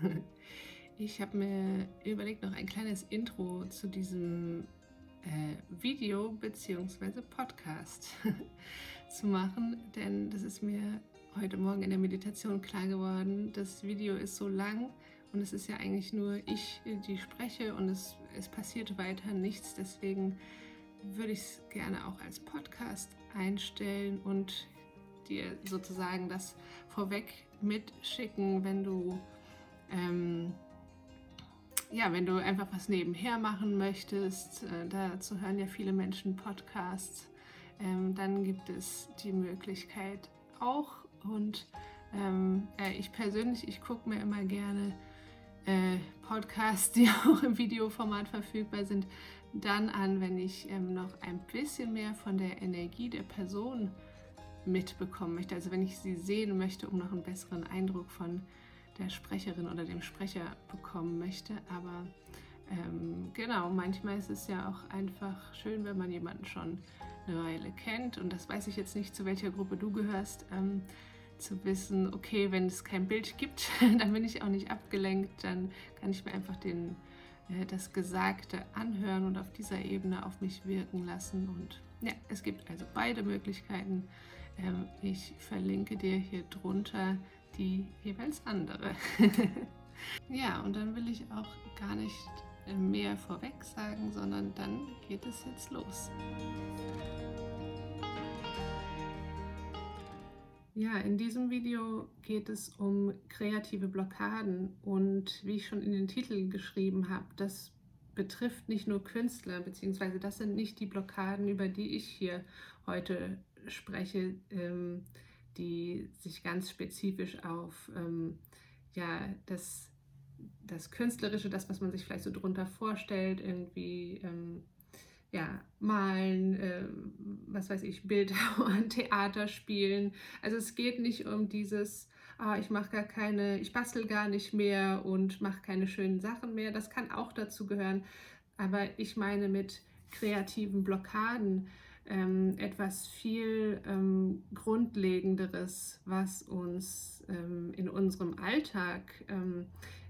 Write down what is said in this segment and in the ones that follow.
Ich habe mir überlegt, noch ein kleines Intro zu diesem äh, Video bzw. Podcast zu machen, denn das ist mir heute Morgen in der Meditation klar geworden. Das Video ist so lang und es ist ja eigentlich nur ich, die spreche und es, es passiert weiter nichts. Deswegen würde ich es gerne auch als Podcast einstellen und dir sozusagen das vorweg mitschicken, wenn du ähm, ja, wenn du einfach was nebenher machen möchtest, äh, dazu hören ja viele Menschen Podcasts, ähm, dann gibt es die Möglichkeit auch. Und ähm, äh, ich persönlich, ich gucke mir immer gerne äh, Podcasts, die auch im Videoformat verfügbar sind, dann an, wenn ich ähm, noch ein bisschen mehr von der Energie der Person mitbekommen möchte. Also wenn ich sie sehen möchte, um noch einen besseren Eindruck von der Sprecherin oder dem Sprecher bekommen möchte. Aber ähm, genau, manchmal ist es ja auch einfach schön, wenn man jemanden schon eine Weile kennt. Und das weiß ich jetzt nicht, zu welcher Gruppe du gehörst. Ähm, zu wissen, okay, wenn es kein Bild gibt, dann bin ich auch nicht abgelenkt, dann kann ich mir einfach den, äh, das Gesagte anhören und auf dieser Ebene auf mich wirken lassen. Und ja, es gibt also beide Möglichkeiten. Ähm, ich verlinke dir hier drunter die jeweils andere. ja, und dann will ich auch gar nicht mehr vorweg sagen, sondern dann geht es jetzt los. Ja, in diesem Video geht es um kreative Blockaden und wie ich schon in den Titel geschrieben habe, das betrifft nicht nur Künstler, beziehungsweise das sind nicht die Blockaden, über die ich hier heute spreche. Ähm, die sich ganz spezifisch auf ähm, ja, das, das Künstlerische, das, was man sich vielleicht so drunter vorstellt, irgendwie ähm, ja, malen, äh, was weiß ich, Bilder an Theater spielen. Also es geht nicht um dieses, ah, ich mache gar keine, ich bastel gar nicht mehr und mache keine schönen Sachen mehr. Das kann auch dazu gehören. Aber ich meine mit kreativen Blockaden, ähm, etwas viel ähm, Grundlegenderes, was uns ähm, in unserem Alltag, ähm,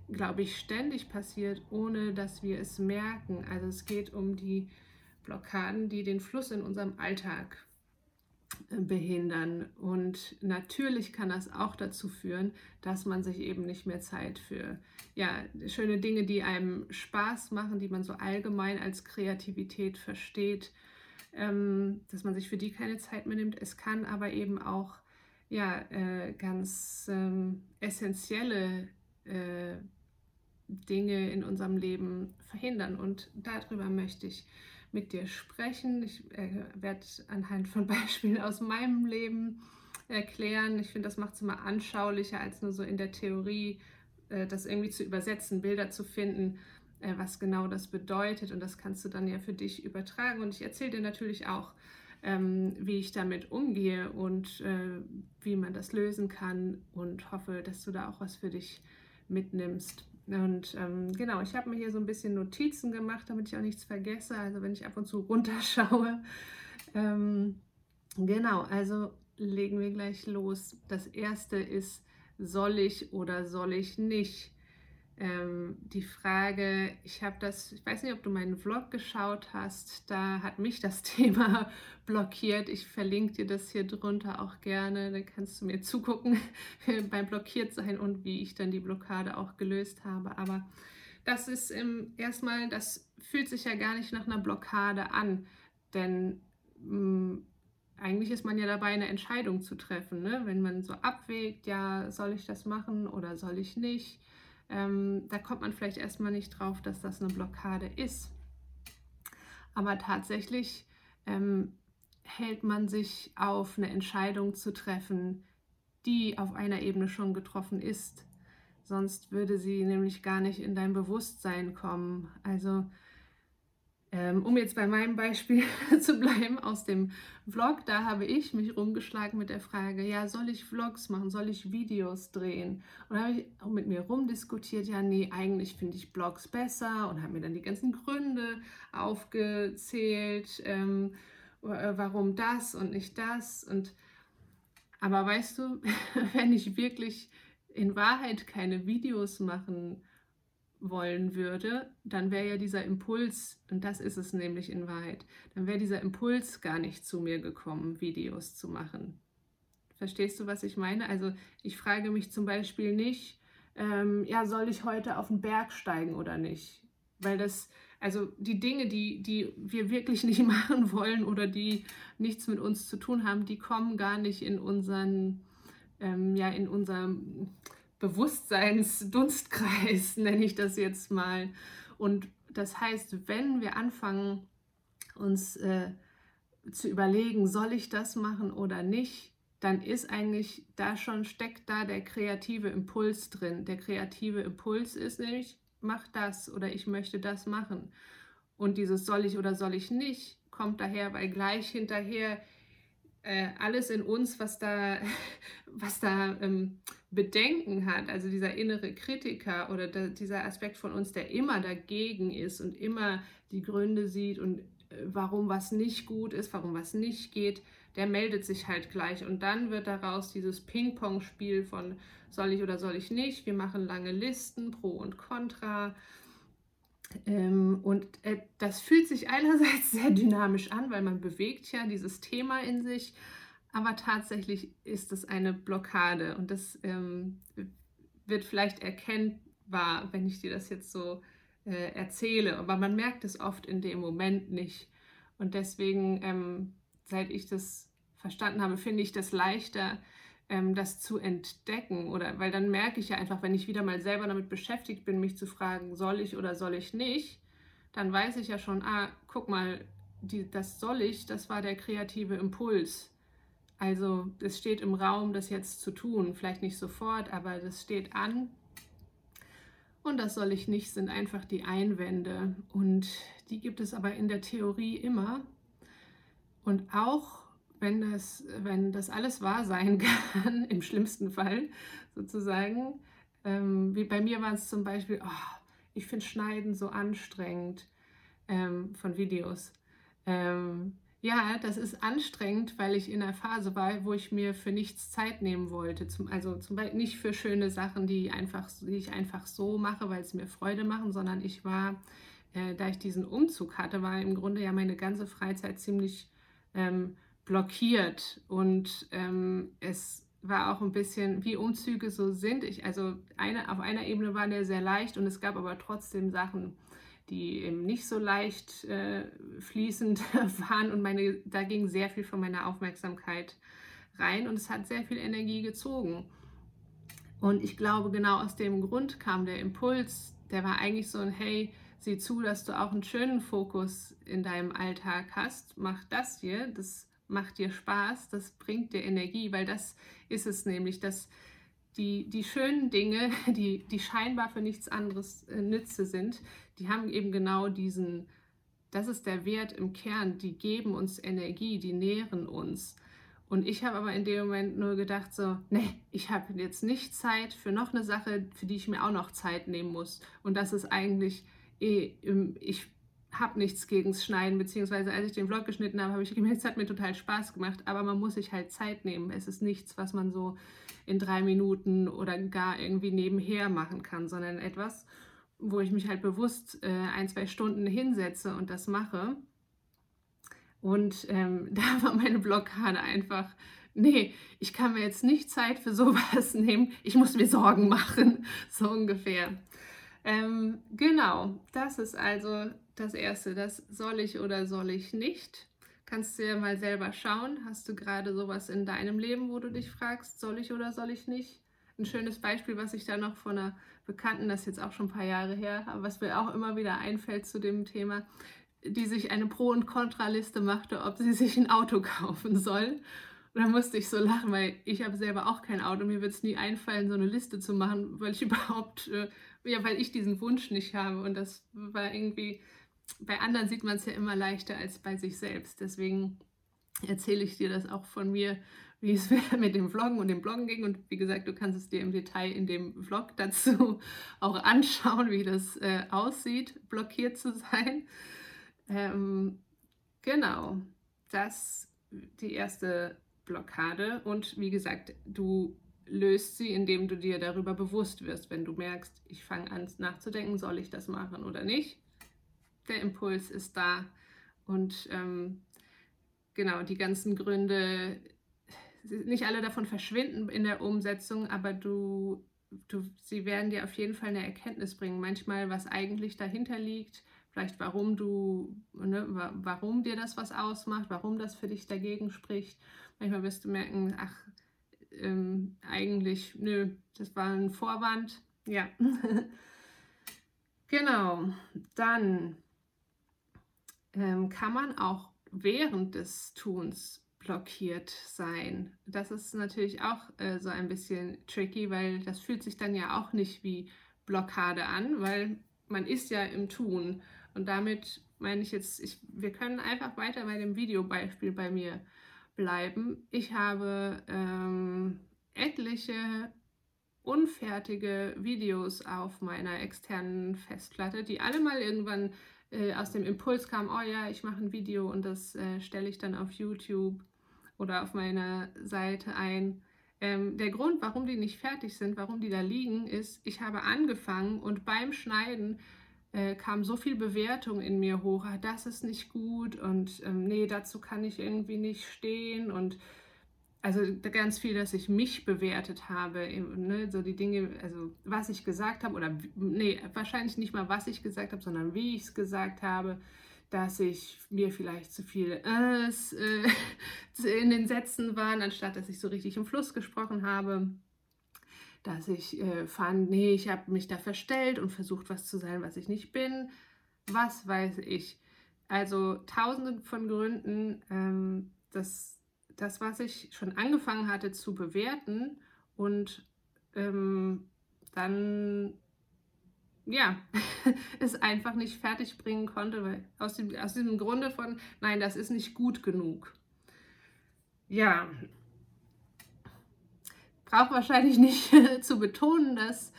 glaube ich, ständig passiert, ohne dass wir es merken. Also es geht um die Blockaden, die den Fluss in unserem Alltag äh, behindern. Und natürlich kann das auch dazu führen, dass man sich eben nicht mehr Zeit für ja, schöne Dinge, die einem Spaß machen, die man so allgemein als Kreativität versteht, dass man sich für die keine Zeit mehr nimmt. Es kann aber eben auch ja, äh, ganz ähm, essentielle äh, Dinge in unserem Leben verhindern. Und darüber möchte ich mit dir sprechen. Ich äh, werde anhand von Beispielen aus meinem Leben erklären. Ich finde, das macht es immer anschaulicher, als nur so in der Theorie äh, das irgendwie zu übersetzen, Bilder zu finden, äh, was genau das bedeutet. Und das kannst du dann ja für dich übertragen. Und ich erzähle dir natürlich auch, ähm, wie ich damit umgehe und äh, wie man das lösen kann und hoffe, dass du da auch was für dich mitnimmst. Und ähm, genau, ich habe mir hier so ein bisschen Notizen gemacht, damit ich auch nichts vergesse. Also wenn ich ab und zu runterschaue. Ähm, genau, also legen wir gleich los. Das erste ist, soll ich oder soll ich nicht? Ähm, die Frage, ich habe das, ich weiß nicht, ob du meinen Vlog geschaut hast, da hat mich das Thema blockiert. Ich verlinke dir das hier drunter auch gerne, dann kannst du mir zugucken beim blockiert sein und wie ich dann die Blockade auch gelöst habe. Aber das ist im, erstmal, das fühlt sich ja gar nicht nach einer Blockade an, denn mh, mm, eigentlich ist man ja dabei, eine Entscheidung zu treffen. Ne? Wenn man so abwägt, ja, soll ich das machen oder soll ich nicht? Ähm, da kommt man vielleicht erstmal nicht drauf, dass das eine Blockade ist. Aber tatsächlich ähm, hält man sich auf, eine Entscheidung zu treffen, die auf einer Ebene schon getroffen ist. Sonst würde sie nämlich gar nicht in dein Bewusstsein kommen. Also um jetzt bei meinem Beispiel zu bleiben aus dem Vlog, da habe ich mich rumgeschlagen mit der Frage, ja, soll ich Vlogs machen, soll ich Videos drehen? Und da habe ich auch mit mir rumdiskutiert, ja, nee, eigentlich finde ich Blogs besser und habe mir dann die ganzen Gründe aufgezählt, ähm, äh, warum das und nicht das. Und aber weißt du, wenn ich wirklich in Wahrheit keine Videos machen wollen würde, dann wäre ja dieser Impuls, und das ist es nämlich in Wahrheit, dann wäre dieser Impuls gar nicht zu mir gekommen, Videos zu machen. Verstehst du, was ich meine? Also ich frage mich zum Beispiel nicht, ähm, ja, soll ich heute auf den Berg steigen oder nicht? Weil das, also die Dinge, die, die wir wirklich nicht machen wollen oder die nichts mit uns zu tun haben, die kommen gar nicht in unseren, ähm, ja, in unserem Bewusstseinsdunstkreis, nenne ich das jetzt mal. Und das heißt, wenn wir anfangen, uns äh, zu überlegen, soll ich das machen oder nicht, dann ist eigentlich da schon, steckt da der kreative Impuls drin. Der kreative Impuls ist nämlich, mach das oder ich möchte das machen. Und dieses soll ich oder soll ich nicht kommt daher, weil gleich hinterher äh, alles in uns, was da, was da ähm, Bedenken hat, also dieser innere Kritiker oder da, dieser Aspekt von uns, der immer dagegen ist und immer die Gründe sieht und äh, warum was nicht gut ist, warum was nicht geht, der meldet sich halt gleich. Und dann wird daraus dieses Ping-Pong-Spiel von soll ich oder soll ich nicht. Wir machen lange Listen, Pro und Contra. Ähm, und äh, das fühlt sich einerseits sehr dynamisch an, weil man bewegt ja dieses Thema in sich, aber tatsächlich ist es eine Blockade und das ähm, wird vielleicht erkennbar, wenn ich dir das jetzt so äh, erzähle, aber man merkt es oft in dem Moment nicht. Und deswegen, ähm, seit ich das verstanden habe, finde ich das leichter, ähm, das zu entdecken. Oder weil dann merke ich ja einfach, wenn ich wieder mal selber damit beschäftigt bin, mich zu fragen, soll ich oder soll ich nicht, dann weiß ich ja schon, ah, guck mal, die, das soll ich, das war der kreative Impuls. Also es steht im Raum, das jetzt zu tun. Vielleicht nicht sofort, aber das steht an. Und das soll ich nicht, sind einfach die Einwände. Und die gibt es aber in der Theorie immer. Und auch wenn das, wenn das alles wahr sein kann, im schlimmsten Fall sozusagen. Ähm, wie bei mir war es zum Beispiel, oh, ich finde Schneiden so anstrengend ähm, von Videos. Ähm, ja, das ist anstrengend, weil ich in einer Phase war, wo ich mir für nichts Zeit nehmen wollte. Zum, also zum Beispiel nicht für schöne Sachen, die, einfach, die ich einfach so mache, weil es mir Freude machen, sondern ich war, äh, da ich diesen Umzug hatte, war im Grunde ja meine ganze Freizeit ziemlich ähm, blockiert. Und ähm, es war auch ein bisschen, wie Umzüge so sind. Ich, also eine, auf einer Ebene war der sehr leicht und es gab aber trotzdem Sachen, die eben nicht so leicht äh, fließend waren. Und meine, da ging sehr viel von meiner Aufmerksamkeit rein und es hat sehr viel Energie gezogen. Und ich glaube, genau aus dem Grund kam der Impuls, der war eigentlich so ein, hey, sieh zu, dass du auch einen schönen Fokus in deinem Alltag hast, mach das hier, das macht dir Spaß, das bringt dir Energie, weil das ist es nämlich, dass die, die schönen Dinge, die, die scheinbar für nichts anderes äh, Nütze sind, die haben eben genau diesen, das ist der Wert im Kern, die geben uns Energie, die nähren uns. Und ich habe aber in dem Moment nur gedacht, so, nee, ich habe jetzt nicht Zeit für noch eine Sache, für die ich mir auch noch Zeit nehmen muss. Und das ist eigentlich, eh, ich habe nichts gegen das Schneiden, beziehungsweise als ich den Vlog geschnitten habe, habe ich gemerkt, es hat mir total Spaß gemacht, aber man muss sich halt Zeit nehmen. Es ist nichts, was man so in drei Minuten oder gar irgendwie nebenher machen kann, sondern etwas, wo ich mich halt bewusst äh, ein, zwei Stunden hinsetze und das mache. Und ähm, da war meine Blockade einfach, nee, ich kann mir jetzt nicht Zeit für sowas nehmen, ich muss mir Sorgen machen, so ungefähr. Ähm, genau, das ist also das Erste, das soll ich oder soll ich nicht. Kannst du ja mal selber schauen. Hast du gerade sowas in deinem Leben, wo du dich fragst, soll ich oder soll ich nicht? Ein schönes Beispiel, was ich da noch von einer Bekannten, das ist jetzt auch schon ein paar Jahre her, aber was mir auch immer wieder einfällt zu dem Thema, die sich eine Pro- und Kontraliste machte, ob sie sich ein Auto kaufen soll. Und da musste ich so lachen, weil ich habe selber auch kein Auto. Mir wird es nie einfallen, so eine Liste zu machen, weil ich überhaupt, äh, ja, weil ich diesen Wunsch nicht habe. Und das war irgendwie bei anderen sieht man es ja immer leichter als bei sich selbst. Deswegen erzähle ich dir das auch von mir, wie es mit dem Vloggen und dem Bloggen ging. Und wie gesagt, du kannst es dir im Detail in dem Vlog dazu auch anschauen, wie das äh, aussieht, blockiert zu sein. Ähm, genau, das die erste Blockade. Und wie gesagt, du löst sie, indem du dir darüber bewusst wirst, wenn du merkst, ich fange an nachzudenken, soll ich das machen oder nicht. Der Impuls ist da und ähm, genau die ganzen Gründe, nicht alle davon verschwinden in der Umsetzung, aber du, du, sie werden dir auf jeden Fall eine Erkenntnis bringen. Manchmal, was eigentlich dahinter liegt, vielleicht warum du, ne, warum dir das was ausmacht, warum das für dich dagegen spricht. Manchmal wirst du merken, ach, ähm, eigentlich, nö, das war ein Vorwand. Ja. genau. Dann ähm, kann man auch während des Tuns blockiert sein. Das ist natürlich auch äh, so ein bisschen tricky, weil das fühlt sich dann ja auch nicht wie Blockade an, weil man ist ja im Tun. Und damit meine ich jetzt, ich, wir können einfach weiter bei dem Videobeispiel bei mir bleiben. Ich habe ähm, etliche unfertige Videos auf meiner externen Festplatte, die alle mal irgendwann äh, aus dem Impuls kamen, oh ja, ich mache ein Video und das äh, stelle ich dann auf YouTube oder auf meiner Seite ein. Ähm, der Grund, warum die nicht fertig sind, warum die da liegen, ist, ich habe angefangen und beim Schneiden äh, kam so viel Bewertung in mir hoch, ah, das ist nicht gut und ähm, nee, dazu kann ich irgendwie nicht stehen und also ganz viel, dass ich mich bewertet habe, ne, so die Dinge, also was ich gesagt habe oder nee, wahrscheinlich nicht mal was ich gesagt habe, sondern wie ich es gesagt habe, dass ich mir vielleicht zu viel äh, in den Sätzen waren, anstatt dass ich so richtig im Fluss gesprochen habe dass ich äh, fand, nee, ich habe mich da verstellt und versucht, was zu sein, was ich nicht bin. Was weiß ich. Also tausende von Gründen, ähm, dass das, was ich schon angefangen hatte zu bewerten und ähm, dann ja, es einfach nicht fertig bringen konnte, weil aus, dem, aus diesem Grunde von, nein, das ist nicht gut genug. Ja, brauche wahrscheinlich nicht zu betonen, dass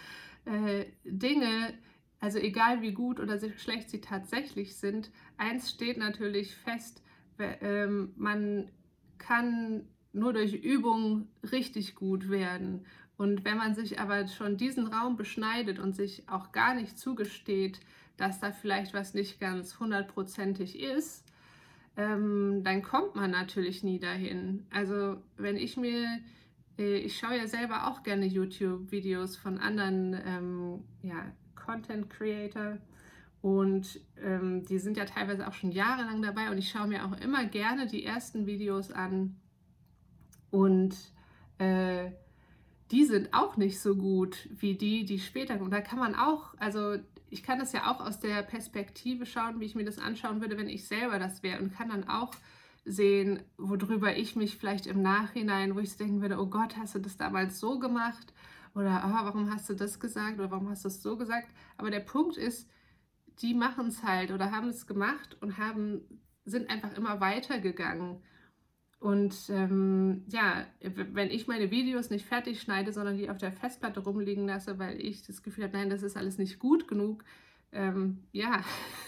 äh, Dinge, also egal wie gut oder schlecht sie tatsächlich sind, eins steht natürlich fest, ähm, man kann nur durch Übung richtig gut werden. Und wenn man sich aber schon diesen Raum beschneidet und sich auch gar nicht zugesteht, dass da vielleicht was nicht ganz hundertprozentig ist, ähm, dann kommt man natürlich nie dahin. Also wenn ich mir äh, ich schaue ja selber auch gerne YouTube-Videos von anderen ähm, ja, Content Creator und ähm, die sind ja teilweise auch schon jahrelang dabei und ich schaue mir auch immer gerne die ersten Videos an und äh, die sind auch nicht so gut wie die, die später kommen. Da kann man auch, also ich kann das ja auch aus der Perspektive schauen, wie ich mir das anschauen würde, wenn ich selber das wäre und kann dann auch sehen, worüber ich mich vielleicht im Nachhinein, wo ich denken würde, oh Gott, hast du das damals so gemacht? Oder oh, warum hast du das gesagt? Oder warum hast du es so gesagt? Aber der Punkt ist, die machen es halt oder haben es gemacht und haben, sind einfach immer weitergegangen. Und ähm, ja, wenn ich meine Videos nicht fertig schneide, sondern die auf der Festplatte rumliegen lasse, weil ich das Gefühl habe, nein, das ist alles nicht gut genug, ähm, ja,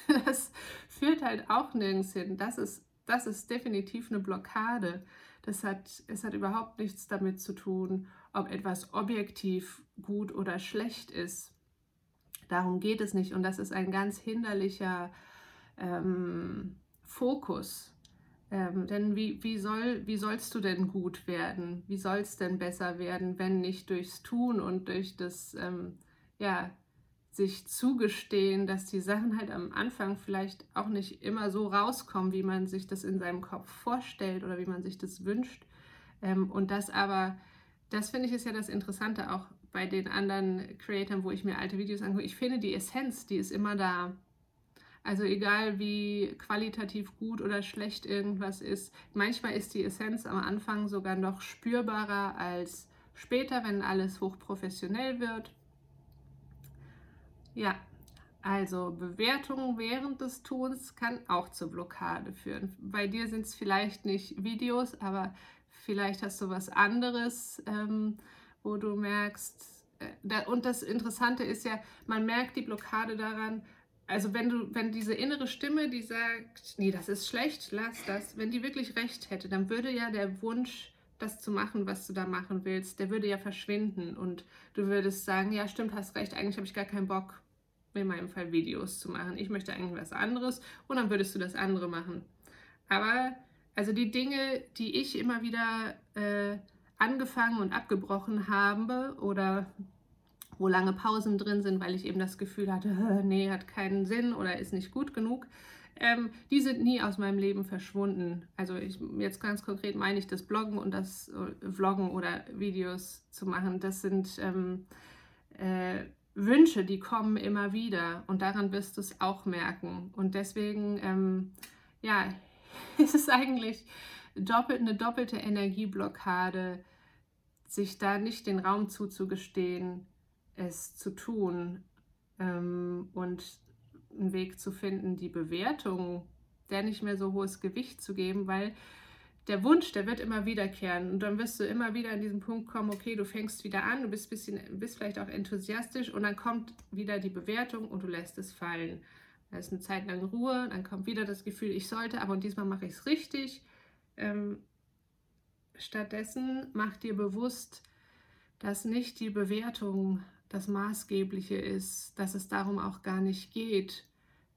das führt halt auch nirgends hin. Das ist das ist definitiv eine Blockade. Das hat, es hat überhaupt nichts damit zu tun, ob etwas objektiv gut oder schlecht ist. Darum geht es nicht. Und das ist ein ganz hinderlicher ähm, Fokus. Ähm, denn wie, wie, soll, wie sollst du denn gut werden? Wie soll es denn besser werden, wenn nicht durchs Tun und durch das ähm, ja, sich zugestehen, dass die Sachen halt am Anfang vielleicht auch nicht immer so rauskommen, wie man sich das in seinem Kopf vorstellt oder wie man sich das wünscht. Ähm, und das aber, das finde ich ist ja das Interessante auch bei den anderen Creatoren, wo ich mir alte Videos angucke. Ich finde, die Essenz, die ist immer da. Also egal wie qualitativ gut oder schlecht irgendwas ist, manchmal ist die Essenz am Anfang sogar noch spürbarer als später, wenn alles hochprofessionell wird. Ja, also Bewertung während des Tuns kann auch zur Blockade führen. Bei dir sind es vielleicht nicht Videos, aber vielleicht hast du was anderes, ähm, wo du merkst, äh, und das Interessante ist ja, man merkt die Blockade daran, also wenn du, wenn diese innere Stimme, die sagt, nee, das ist schlecht, lass das, wenn die wirklich recht hätte, dann würde ja der Wunsch das zu machen, was du da machen willst, der würde ja verschwinden und du würdest sagen, ja stimmt, hast recht, eigentlich habe ich gar keinen Bock, in meinem Fall Videos zu machen. Ich möchte eigentlich was anderes und dann würdest du das andere machen. Aber also die Dinge, die ich immer wieder äh, angefangen und abgebrochen habe oder wo lange Pausen drin sind, weil ich eben das Gefühl hatte, nee, hat keinen Sinn oder ist nicht gut genug, ähm, die sind nie aus meinem Leben verschwunden. Also ich, jetzt ganz konkret meine ich das Bloggen und das äh, Vloggen oder Videos zu machen. Das sind ähm, äh, Wünsche, die kommen immer wieder und daran wirst du es auch merken. Und deswegen, ähm, ja, ist es eigentlich doppelt, eine doppelte Energieblockade, sich da nicht den Raum zuzugestehen, es zu tun ähm, und einen Weg zu finden, die Bewertung der nicht mehr so hohes Gewicht zu geben, weil der Wunsch, der wird immer wiederkehren und dann wirst du immer wieder an diesen Punkt kommen, okay, du fängst wieder an, du bist, bisschen, bist vielleicht auch enthusiastisch und dann kommt wieder die Bewertung und du lässt es fallen. Da ist eine Zeit lang Ruhe, dann kommt wieder das Gefühl, ich sollte, aber und diesmal mache ich es richtig. Ähm, stattdessen mach dir bewusst, dass nicht die Bewertung das Maßgebliche ist, dass es darum auch gar nicht geht.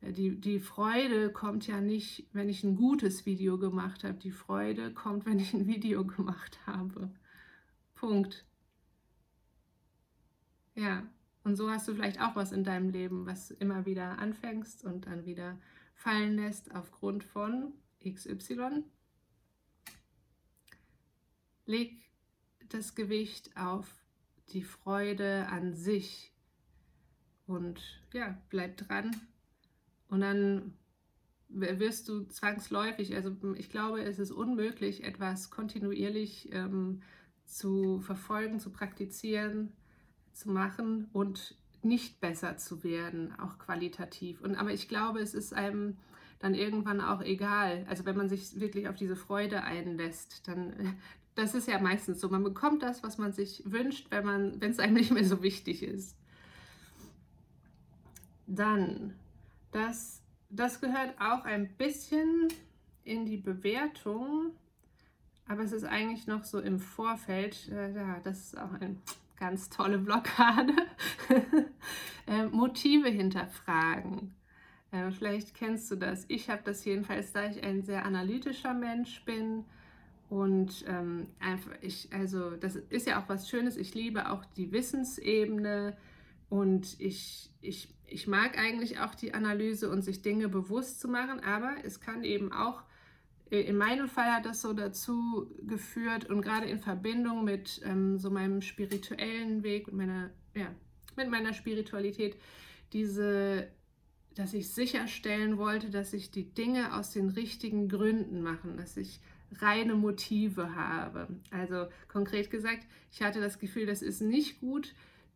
Äh, die, die Freude kommt ja nicht, wenn ich ein gutes Video gemacht habe. Die Freude kommt, wenn ich ein Video gemacht habe. Punkt. Ja, und so hast du vielleicht auch was in deinem Leben, was immer wieder anfängst und dann wieder fallen lässt aufgrund von XY. Leg das Gewicht auf die Freude an sich. Und ja, bleib dran. Und dann wirst du zwangsläufig, also ich glaube, es ist unmöglich, etwas kontinuierlich ähm, zu verfolgen, zu praktizieren, zu machen und nicht besser zu werden, auch qualitativ. Und aber ich glaube, es ist einem dann irgendwann auch egal. Also wenn man sich wirklich auf diese Freude einlässt, dann das ist ja meistens so. Man bekommt das, was man sich wünscht, wenn es einem nicht mehr so wichtig ist. Dann, das, das gehört auch ein bisschen in die Bewertung, aber es ist eigentlich noch so im Vorfeld. Äh, ja, das ist auch eine ganz tolle Blockade. äh, Motive hinterfragen. Äh, vielleicht kennst du das. Ich habe das jedenfalls, da ich ein sehr analytischer Mensch bin und ähm, einfach, ich, also das ist ja auch was Schönes. Ich liebe auch die Wissensebene und ich, ich, ich mag eigentlich auch die Analyse und sich Dinge bewusst zu machen, aber es kann eben auch, äh, in meinem Fall hat das so dazu geführt und gerade in Verbindung mit ähm, so meinem spirituellen Weg und meiner, ja, mit meiner Spiritualität, diese, dass ich sicherstellen wollte, dass ich die Dinge aus den richtigen Gründen mache, dass ich reine Motive habe. Also konkret gesagt, ich hatte das Gefühl, das ist nicht gut,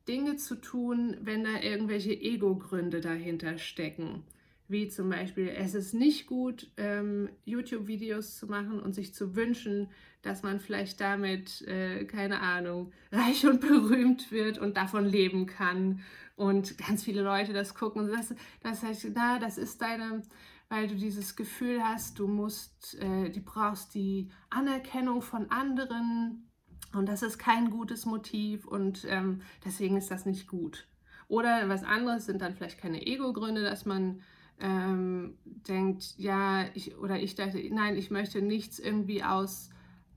Dinge zu tun, wenn da irgendwelche Ego-Gründe dahinter stecken. Wie zum Beispiel, es ist nicht gut, ähm, YouTube-Videos zu machen und sich zu wünschen, dass man vielleicht damit, äh, keine Ahnung, reich und berühmt wird und davon leben kann. Und ganz viele Leute das gucken und das, das heißt, na, das ist deine weil du dieses Gefühl hast, du musst, äh, du brauchst die Anerkennung von anderen und das ist kein gutes Motiv und ähm, deswegen ist das nicht gut. Oder was anderes sind dann vielleicht keine Ego-Gründe, dass man ähm, denkt, ja, ich, oder ich dachte, nein, ich möchte nichts irgendwie aus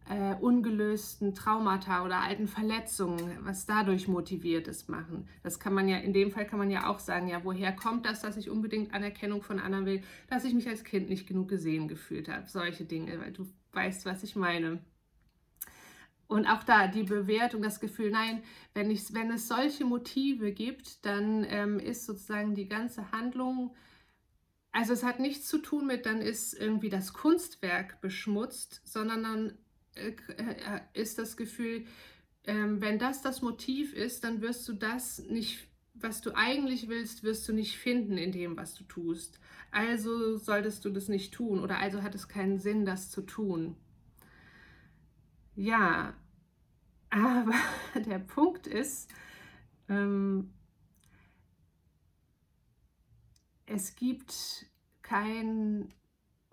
äh, ungelösten Traumata oder alten Verletzungen, was dadurch motiviert ist, machen. Das kann man ja, in dem Fall kann man ja auch sagen, ja, woher kommt das, dass ich unbedingt Anerkennung von anderen will, dass ich mich als Kind nicht genug gesehen gefühlt habe. Solche Dinge, weil du weißt, was ich meine. Und auch da die Bewertung, das Gefühl, nein, wenn, ich, wenn es solche Motive gibt, dann ähm, ist sozusagen die ganze Handlung, also es hat nichts zu tun mit, dann ist irgendwie das Kunstwerk beschmutzt, sondern dann ist das Gefühl, ähm, wenn das das Motiv ist, dann wirst du das nicht, was du eigentlich willst, wirst du nicht finden in dem, was du tust. Also solltest du das nicht tun oder also hat es keinen Sinn, das zu tun. Ja, aber der Punkt ist, ähm, es gibt kein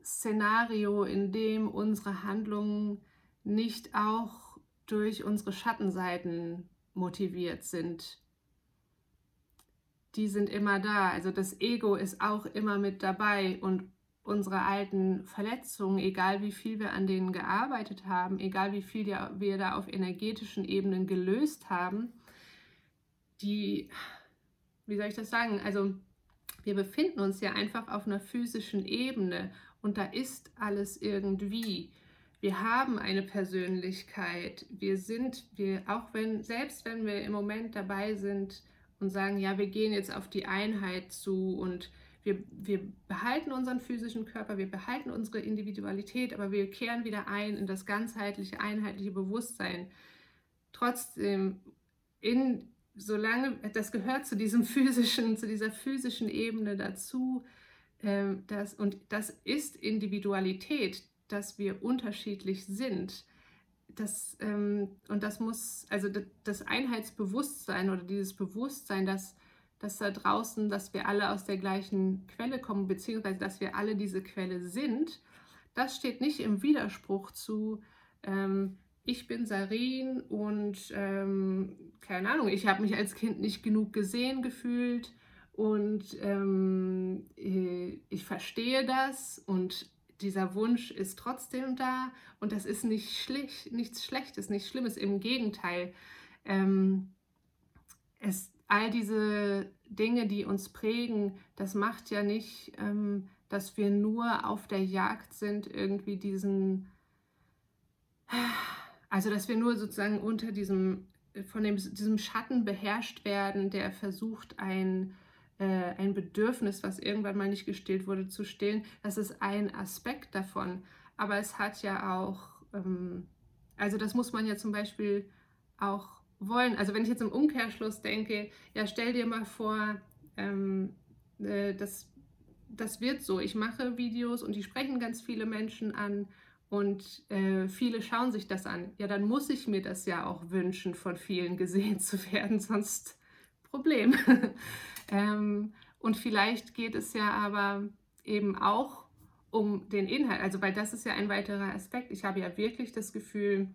Szenario, in dem unsere Handlungen nicht auch durch unsere Schattenseiten motiviert sind. Die sind immer da. Also das Ego ist auch immer mit dabei und unsere alten Verletzungen, egal wie viel wir an denen gearbeitet haben, egal wie viel wir da auf energetischen Ebenen gelöst haben, die, wie soll ich das sagen, also wir befinden uns ja einfach auf einer physischen Ebene und da ist alles irgendwie. Wir haben eine Persönlichkeit. Wir sind, wir, auch wenn, selbst wenn wir im Moment dabei sind und sagen, ja, wir gehen jetzt auf die Einheit zu und wir, wir behalten unseren physischen Körper, wir behalten unsere Individualität, aber wir kehren wieder ein in das ganzheitliche, einheitliche Bewusstsein. Trotzdem, in, solange, das gehört zu diesem physischen, zu dieser physischen Ebene dazu, äh, das, und das ist Individualität, dass wir unterschiedlich sind. Das, ähm, und das muss, also das Einheitsbewusstsein oder dieses Bewusstsein, dass, dass da draußen, dass wir alle aus der gleichen Quelle kommen, beziehungsweise dass wir alle diese Quelle sind, das steht nicht im Widerspruch zu, ähm, ich bin Sarin und ähm, keine Ahnung, ich habe mich als Kind nicht genug gesehen gefühlt und ähm, äh, ich verstehe das und dieser Wunsch ist trotzdem da und das ist nicht schlecht, nichts Schlechtes, nichts Schlimmes, im Gegenteil. Ähm, es, all diese Dinge, die uns prägen, das macht ja nicht, ähm, dass wir nur auf der Jagd sind, irgendwie diesen, also dass wir nur sozusagen unter diesem, von dem, diesem Schatten beherrscht werden, der versucht, ein ein Bedürfnis, was irgendwann mal nicht gestillt wurde, zu stillen. Das ist ein Aspekt davon. Aber es hat ja auch, ähm, also das muss man ja zum Beispiel auch wollen. Also wenn ich jetzt im Umkehrschluss denke, ja, stell dir mal vor, ähm, äh, das, das wird so. Ich mache Videos und die sprechen ganz viele Menschen an und äh, viele schauen sich das an. Ja, dann muss ich mir das ja auch wünschen, von vielen gesehen zu werden, sonst Problem. ähm, und vielleicht geht es ja aber eben auch um den Inhalt, also weil das ist ja ein weiterer Aspekt. Ich habe ja wirklich das Gefühl,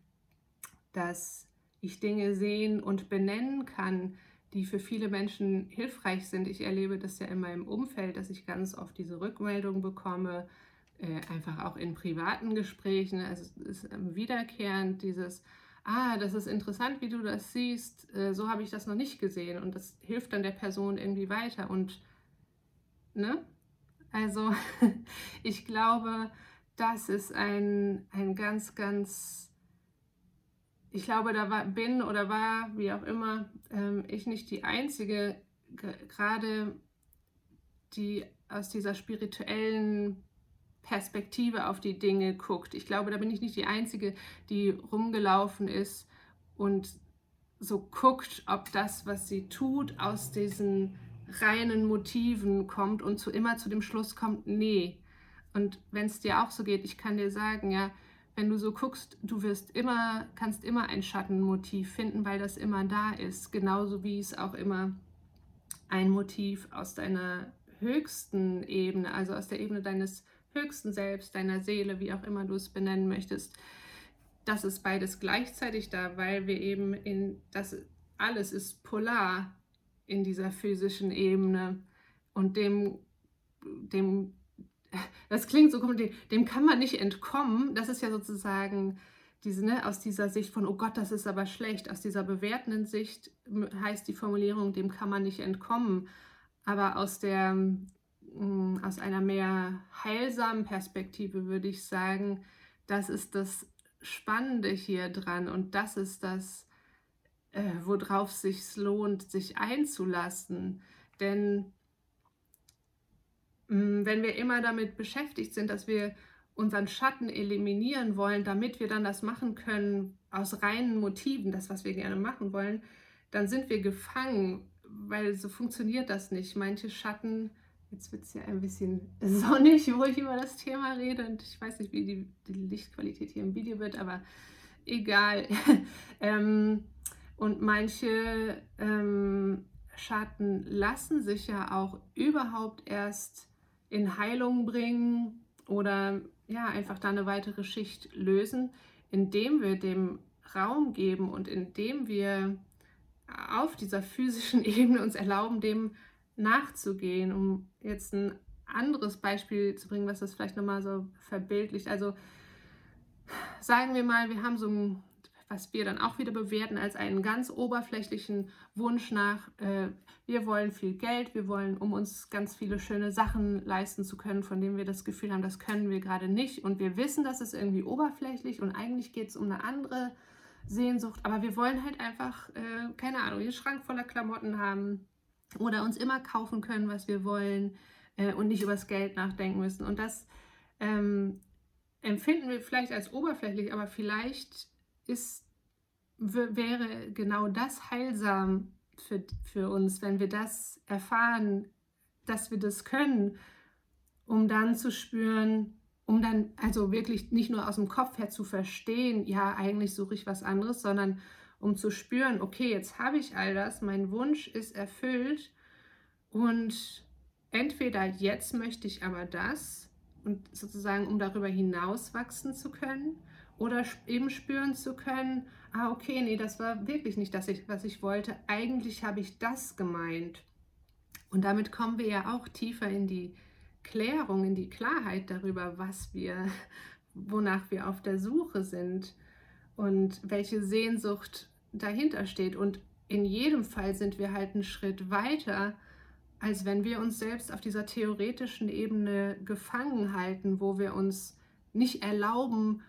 dass ich Dinge sehen und benennen kann, die für viele Menschen hilfreich sind. Ich erlebe das ja in meinem Umfeld, dass ich ganz oft diese Rückmeldung bekomme, äh, einfach auch in privaten Gesprächen. Also es ist wiederkehrend dieses, ah, das ist interessant, wie du das siehst, äh, so habe ich das noch nicht gesehen. Und das hilft dann der Person irgendwie weiter. Und, ne? Also ich glaube, das ist ein, ein ganz, ganz, ich glaube, da war, bin oder war, wie auch immer, ähm, ich nicht die Einzige, gerade die aus dieser spirituellen Perspektive auf die Dinge guckt. Ich glaube, da bin ich nicht die Einzige, die rumgelaufen ist und so guckt, ob das, was sie tut, aus diesen reinen Motiven kommt und zu, immer zu dem Schluss kommt, nee. Und wenn es dir auch so geht, ich kann dir sagen, ja, wenn du so guckst, du wirst immer, kannst immer ein Schattenmotiv finden, weil das immer da ist, genauso wie es auch immer ein Motiv aus deiner höchsten Ebene, also aus der Ebene deines höchsten Selbst, deiner Seele, wie auch immer du es benennen möchtest. Das ist beides gleichzeitig da, weil wir eben in das alles ist polar in dieser physischen Ebene und dem dem das klingt so komisch, dem kann man nicht entkommen. Das ist ja sozusagen diese, ne, aus dieser Sicht von, oh Gott, das ist aber schlecht. Aus dieser bewertenden Sicht heißt die Formulierung, dem kann man nicht entkommen. Aber aus der aus einer mehr heilsamen Perspektive würde ich sagen, das ist das Spannende hier dran und das ist das, äh, worauf es sich lohnt, sich einzulassen. Denn mh, wenn wir immer damit beschäftigt sind, dass wir unseren Schatten eliminieren wollen, damit wir dann das machen können aus reinen Motiven, das, was wir gerne machen wollen, dann sind wir gefangen, weil so funktioniert das nicht. Manche Schatten Jetzt wird es ja ein bisschen sonnig, wo ich über das Thema rede. Und ich weiß nicht, wie die, die Lichtqualität hier im Video wird, aber egal. ähm, und manche ähm, Schatten lassen sich ja auch überhaupt erst in Heilung bringen oder ja, einfach da eine weitere Schicht lösen, indem wir dem Raum geben und indem wir auf dieser physischen Ebene uns erlauben, dem nachzugehen, um jetzt ein anderes Beispiel zu bringen, was das vielleicht nochmal so verbildlicht. Also sagen wir mal, wir haben so ein, was wir dann auch wieder bewerten als einen ganz oberflächlichen Wunsch nach, äh, wir wollen viel Geld, wir wollen, um uns ganz viele schöne Sachen leisten zu können, von denen wir das Gefühl haben, das können wir gerade nicht. Und wir wissen, das ist irgendwie oberflächlich und eigentlich geht es um eine andere Sehnsucht, aber wir wollen halt einfach, äh, keine Ahnung, einen Schrank voller Klamotten haben oder uns immer kaufen können, was wir wollen äh, und nicht übers Geld nachdenken müssen. Und das ähm, empfinden wir vielleicht als oberflächlich, aber vielleicht ist, wäre genau das heilsam für, für uns, wenn wir das erfahren, dass wir das können, um dann zu spüren, um dann also wirklich nicht nur aus dem Kopf her zu verstehen, ja, eigentlich suche ich was anderes, sondern um zu spüren, okay, jetzt habe ich all das, mein Wunsch ist erfüllt und entweder jetzt möchte ich aber das und sozusagen, um darüber hinaus wachsen zu können oder eben spüren zu können, ah, okay, nee, das war wirklich nicht das, was ich wollte, eigentlich habe ich das gemeint. Und damit kommen wir ja auch tiefer in die Klärung, in die Klarheit darüber, was wir, wonach wir auf der Suche sind und welche Sehnsucht dahinter steht. Und in jedem Fall sind wir halt einen Schritt weiter, als wenn wir uns selbst auf dieser theoretischen Ebene gefangen halten, wo wir uns nicht erlauben,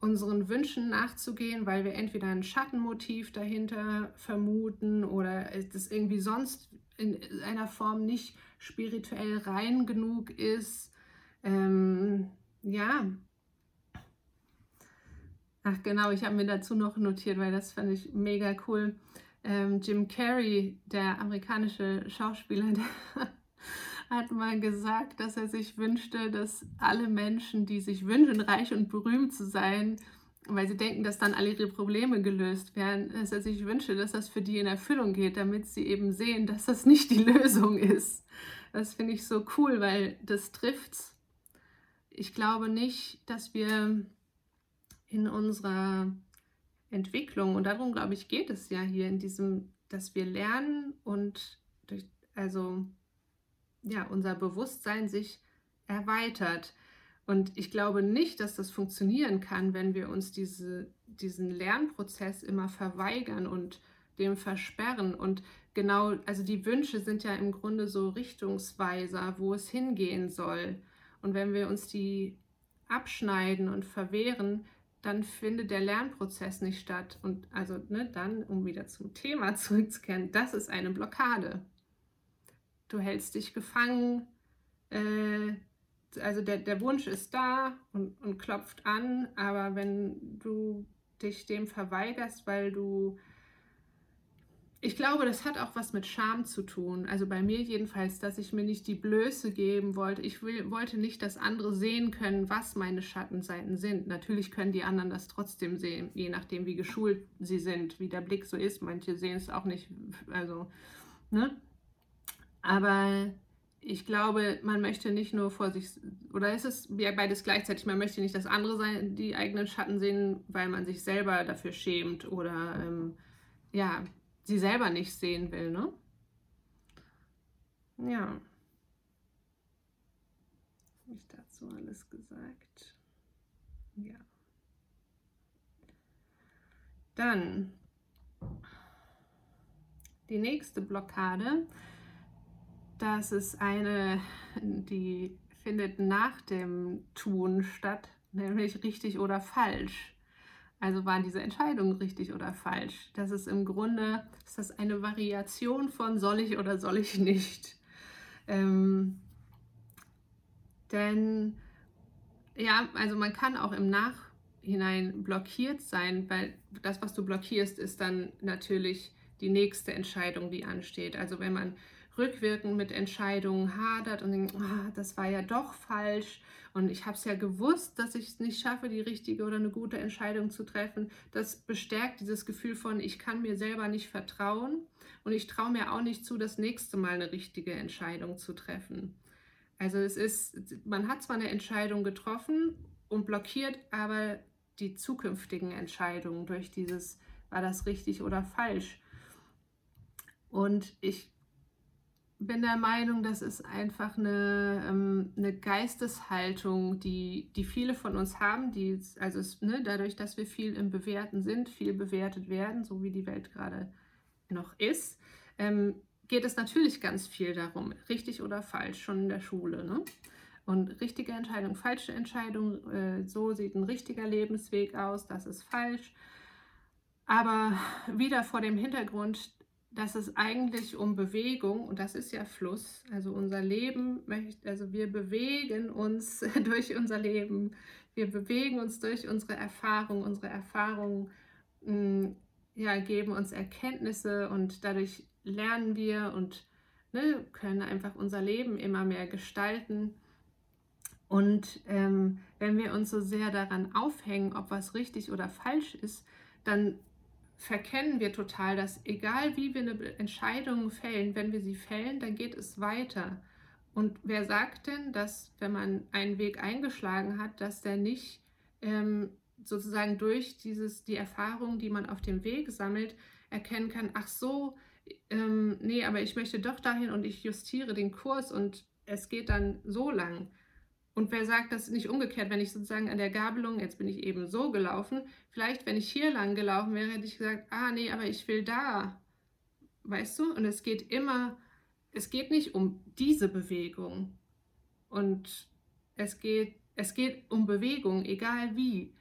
unseren Wünschen nachzugehen, weil wir entweder ein Schattenmotiv dahinter vermuten oder es irgendwie sonst in einer Form nicht spirituell rein genug ist. Ähm, ja. Ach genau, ich habe mir dazu noch notiert, weil das fand ich mega cool. Ähm, Jim Carrey, der amerikanische Schauspieler, der hat mal gesagt, dass er sich wünschte, dass alle Menschen, die sich wünschen, reich und berühmt zu sein, weil sie denken, dass dann alle ihre Probleme gelöst werden, dass er sich wünsche, dass das für die in Erfüllung geht, damit sie eben sehen, dass das nicht die Lösung ist. Das finde ich so cool, weil das trifft's. Ich glaube nicht, dass wir in unserer Entwicklung, und darum glaube ich, geht es ja hier in diesem, dass wir lernen und durch, also ja, unser Bewusstsein sich erweitert. Und ich glaube nicht, dass das funktionieren kann, wenn wir uns diese, diesen Lernprozess immer verweigern und dem versperren. Und genau, also die Wünsche sind ja im Grunde so Richtungsweiser, wo es hingehen soll. Und wenn wir uns die abschneiden und verwehren, dann findet der Lernprozess nicht statt. Und also ne, dann, um wieder zum Thema zurückzukehren, das ist eine Blockade. Du hältst dich gefangen, äh, also der, der Wunsch ist da und, und klopft an, aber wenn du dich dem verweigerst, weil du ich glaube, das hat auch was mit Scham zu tun. Also bei mir jedenfalls, dass ich mir nicht die Blöße geben wollte. Ich will, wollte nicht, dass andere sehen können, was meine Schattenseiten sind. Natürlich können die anderen das trotzdem sehen, je nachdem, wie geschult sie sind, wie der Blick so ist. Manche sehen es auch nicht. Also, ne? Aber ich glaube, man möchte nicht nur vor sich, oder ist es ja beides gleichzeitig, man möchte nicht, dass andere sein, die eigenen Schatten sehen, weil man sich selber dafür schämt oder ähm, ja, sie selber nicht sehen will, ne? Ja. Habe ich dazu alles gesagt? Ja. Dann die nächste Blockade das ist eine, die findet nach dem Tun statt, nämlich richtig oder falsch. Also waren diese Entscheidungen richtig oder falsch? Das ist im Grunde ist das eine Variation von soll ich oder soll ich nicht. Ähm, denn ja, also man kann auch im Nachhinein blockiert sein, weil das, was du blockierst, ist dann natürlich die nächste Entscheidung, die ansteht. Also wenn man rückwirkend mit Entscheidungen hadert und denkt, oh, das war ja doch falsch und ich habe es ja gewusst, dass ich es nicht schaffe, die richtige oder eine gute Entscheidung zu treffen. Das bestärkt dieses Gefühl von, ich kann mir selber nicht vertrauen und ich traue mir auch nicht zu, das nächste Mal eine richtige Entscheidung zu treffen. Also es ist, man hat zwar eine Entscheidung getroffen und blockiert, aber die zukünftigen Entscheidungen, durch dieses, war das richtig oder falsch. Und ich bin der Meinung, das ist einfach eine, ähm, eine Geisteshaltung, die, die viele von uns haben, die, also es, ne, dadurch, dass wir viel im Bewerten sind, viel bewertet werden, so wie die Welt gerade noch ist, ähm, geht es natürlich ganz viel darum, richtig oder falsch, schon in der Schule. Ne? Und richtige Entscheidung, falsche Entscheidung, äh, so sieht ein richtiger Lebensweg aus, das ist falsch. Aber wieder vor dem Hintergrund, dass es eigentlich um Bewegung, und das ist ja Fluss, also unser Leben, also wir bewegen uns durch unser Leben, wir bewegen uns durch unsere Erfahrung, unsere Erfahrungen hm, ja, geben uns Erkenntnisse und dadurch lernen wir und ne, können einfach unser Leben immer mehr gestalten. Und ähm, wenn wir uns so sehr daran aufhängen, ob was richtig oder falsch ist, dann verkennen wir total, dass egal wie wir eine Entscheidung fällen, wenn wir sie fällen, dann geht es weiter. Und wer sagt denn, dass wenn man einen Weg eingeschlagen hat, dass der nicht ähm, sozusagen durch dieses, die Erfahrung, die man auf dem Weg sammelt, erkennen kann, ach so, ähm, nee, aber ich möchte doch dahin und ich justiere den Kurs und es geht dann so lang. Und wer sagt das nicht umgekehrt, wenn ich sozusagen an der Gabelung, jetzt bin ich eben so gelaufen, vielleicht wenn ich hier lang gelaufen wäre, hätte ich gesagt, ah nee, aber ich will da. Weißt du? Und es geht immer, es geht nicht um diese Bewegung. Und es geht, es geht um Bewegung, egal wie.